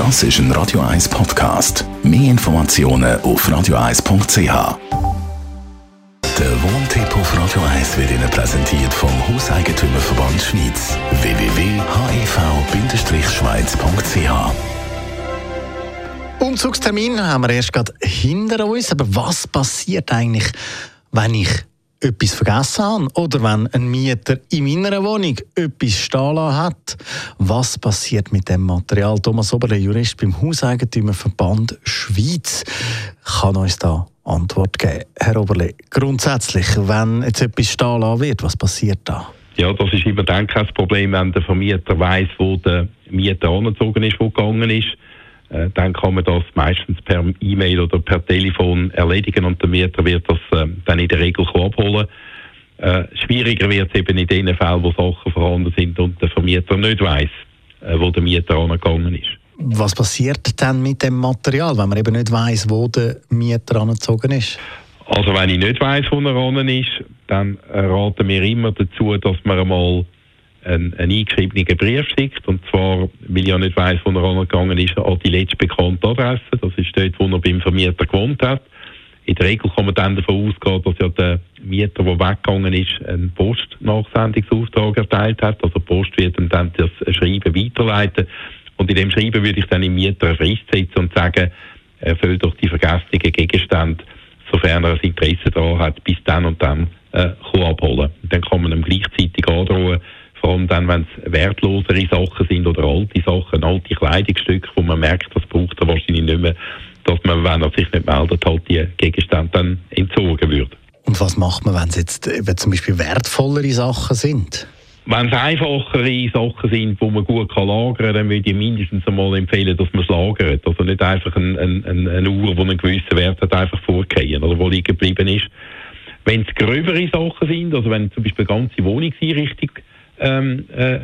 Das ist ein Radio 1 Podcast. Mehr Informationen auf radio1.ch. Der Wohntipp auf Radio 1 wird Ihnen präsentiert vom Hauseigentümerverband Schweiz. www.hev-schweiz.ch Umzugstermin haben wir erst gerade hinter uns. Aber was passiert eigentlich, wenn ich etwas vergessen habe oder wenn ein Mieter in meiner Wohnung etwas stehen hat? Was passiert mit dem Material? Thomas Oberle, Jurist beim Hauseigentümerverband Schweiz, kann uns da Antwort geben. Herr Oberle, grundsätzlich, wenn jetzt etwas stehen wird, was passiert da? Ja, das ist immer dann kein Problem, wenn der Vermieter weiß, wo der Mieter angezogen ist, wo gegangen ist dann kann man das meistens per E-Mail oder per Telefon erledigen und der Mieter wird das äh, dann in der Regel abholen. Äh, schwieriger wird es eben in den Fällen, wo Sachen vorhanden sind und der Vermieter nicht weiß, äh, wo der Mieter angegangen ist. Was passiert dann mit dem Material, wenn man eben nicht weiß, wo der Mieter angezogen ist? Also wenn ich nicht weiß, wo er an ist, dann raten wir immer dazu, dass man einmal einen, einen eingeschriebenen Brief schickt. Und zwar, weil ich ja nicht weiss, wo er angegangen ist, an die letzte bekannte Adresse. Das ist dort, wo er beim Vermieter gewohnt hat. In der Regel kann man dann davon ausgehen, dass ja der Mieter, der weggegangen ist, einen Postnachsendungsauftrag erteilt hat. Also die Post wird ihm dann das Schreiben weiterleiten. Und in dem Schreiben würde ich dann im Mieter eine Frist setzen und sagen, er soll doch die vergesslichen Gegenstände, sofern er ein Interesse daran hat, bis dann und dann äh, abholen. Und dann kann man ihm gleichzeitig androhen, dann, wenn es wertlosere Sachen sind oder alte Sachen, alte Kleidungsstücke, wo man merkt, das braucht er wahrscheinlich nicht mehr, dass man, wenn er sich nicht meldet, halt die Gegenstände dann entzogen wird. Und was macht man, wenn es jetzt eben zum Beispiel wertvollere Sachen sind? Wenn es einfachere Sachen sind, wo man gut kann lagern kann, dann würde ich mindestens einmal empfehlen, dass man es lagert. Also nicht einfach eine, eine, eine Uhr, die einen gewissen Wert hat, einfach vorgehen oder wo liegen geblieben ist. Wenn es gröbere Sachen sind, also wenn zum Beispiel eine ganze Wohnungseinrichtung ähm, äh,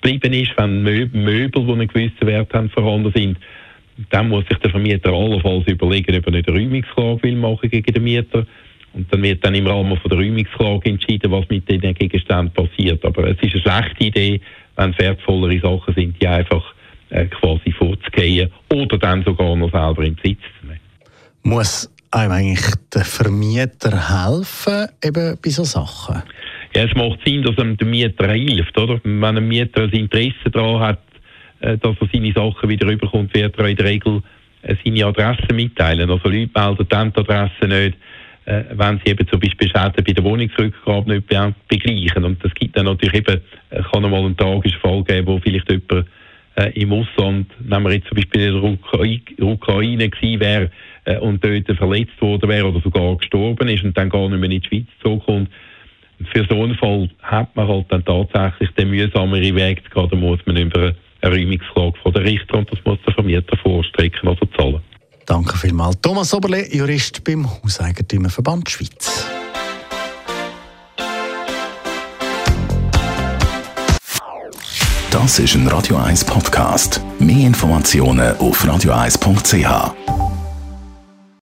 geblieben ist, wenn Möbel, die einen gewissen Wert haben, vorhanden sind, dann muss sich der Vermieter allenfalls überlegen, ob er nicht eine Räumungsklage will machen gegen den Mieter. Und dann wird dann im Rahmen von der Räumungsklage entschieden, was mit diesen Gegenständen passiert. Aber es ist eine schlechte Idee, wenn wertvollere Sachen sind, die einfach äh, quasi vorzugehen oder dann sogar noch selber in Besitz zu nehmen. Muss einem eigentlich der Vermieter helfen eben bei solchen Sachen? Ja, es macht Sinn, dass einem der Mieter hilft, oder? Wenn ein Mieter ein Interesse daran hat, äh, dass er seine Sachen wieder rüberkommt, wird er in der Regel äh, seine Adresse mitteilen. Also Leute melden dann die Adresse nicht, äh, wenn sie eben zum Beispiel Schäden bei der Wohnungsrückgabe nicht begleichen. Und das gibt dann natürlich eben, kann einmal einen tragischen Fall geben, wo vielleicht jemand im Ausland, wenn man jetzt zum Beispiel in der Ukraine gewesen wäre und dort verletzt worden wäre oder sogar gestorben ist und dann gar nicht mehr in die Schweiz zurückkommt, für so einen Fall hat man halt dann tatsächlich den mühsameren Weg zu gehen, da muss man über eine Räumungsklage von der Richter und das muss der Vermieter vorstrecken oder zahlen. Danke vielmals. Thomas Oberle, Jurist beim Hauseigentümerverband Schweiz. Das ist ein Radio 1 Podcast. Mehr Informationen auf radio1.ch.